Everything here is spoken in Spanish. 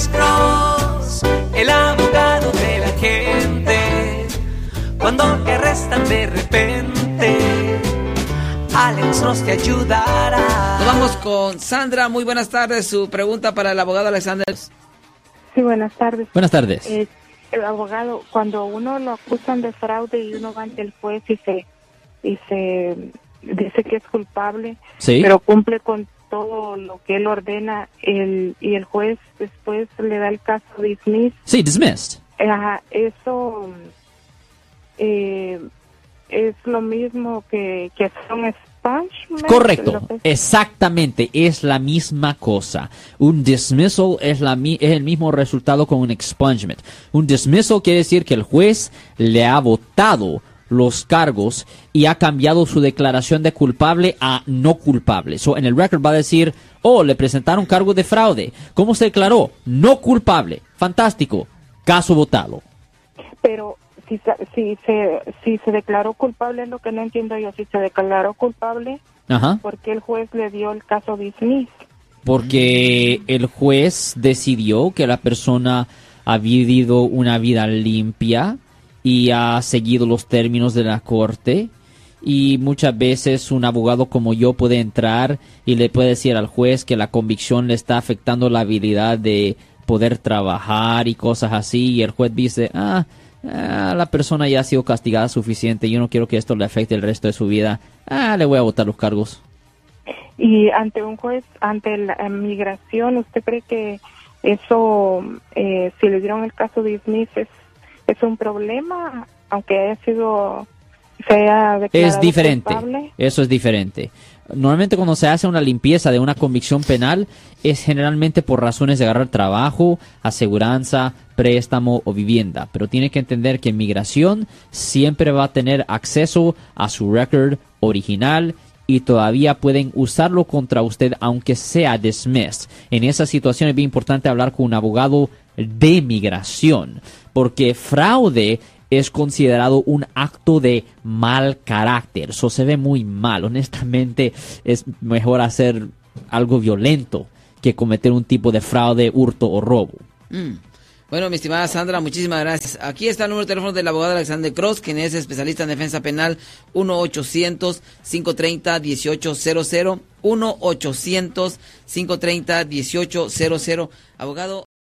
Alex Cross, el abogado de la gente. Cuando te arrestan de repente, Alex Cross te ayudará. Nos vamos con Sandra. Muy buenas tardes. Su pregunta para el abogado Alexander. Sí, buenas tardes. Buenas tardes. Eh, el abogado, cuando uno lo acusan de fraude y uno va ante el juez y se, y se dice que es culpable, Sí. pero cumple con todo lo que él ordena el, y el juez después le da el caso dismiss, Sí, dismissed. Ajá, eso eh, es lo mismo que, que hacer un expungement. Correcto, exactamente, es la misma cosa. Un dismissal es, la, es el mismo resultado con un expungement. Un dismissal quiere decir que el juez le ha votado los cargos y ha cambiado su declaración de culpable a no culpable. So, en el record va a decir, oh, le presentaron cargo de fraude. ¿Cómo se declaró? No culpable. Fantástico. Caso votado. pero si, si, se, si se declaró culpable es lo que no entiendo yo. Si se declaró culpable, Ajá. ¿por qué el juez le dio el caso dismiss? porque el juez decidió que la persona ha vivido una vida limpia y ha seguido los términos de la corte. Y muchas veces un abogado como yo puede entrar y le puede decir al juez que la convicción le está afectando la habilidad de poder trabajar y cosas así y el juez dice ah, ah, la persona ya ha sido castigada suficiente yo no quiero que esto le afecte el resto de su vida. Ah le voy a votar los cargos Y ante un juez, ante la migración, ¿usted cree que eso, eh, si le dieron el caso dismiss, es, es un problema, aunque haya sido, Es diferente. culpable? Eso es diferente. Normalmente cuando se hace una limpieza de una convicción penal es generalmente por razones de agarrar trabajo, aseguranza, préstamo o vivienda. Pero tiene que entender que en migración siempre va a tener acceso a su record original y todavía pueden usarlo contra usted aunque sea dismissed. En esa situación es bien importante hablar con un abogado de migración porque fraude es considerado un acto de mal carácter. Eso se ve muy mal. Honestamente, es mejor hacer algo violento que cometer un tipo de fraude, hurto o robo. Mm. Bueno, mi estimada Sandra, muchísimas gracias. Aquí está el número de teléfono del abogado Alexander Cross, quien es especialista en defensa penal, 1-800-530-1800. 1-800-530-1800. Abogado.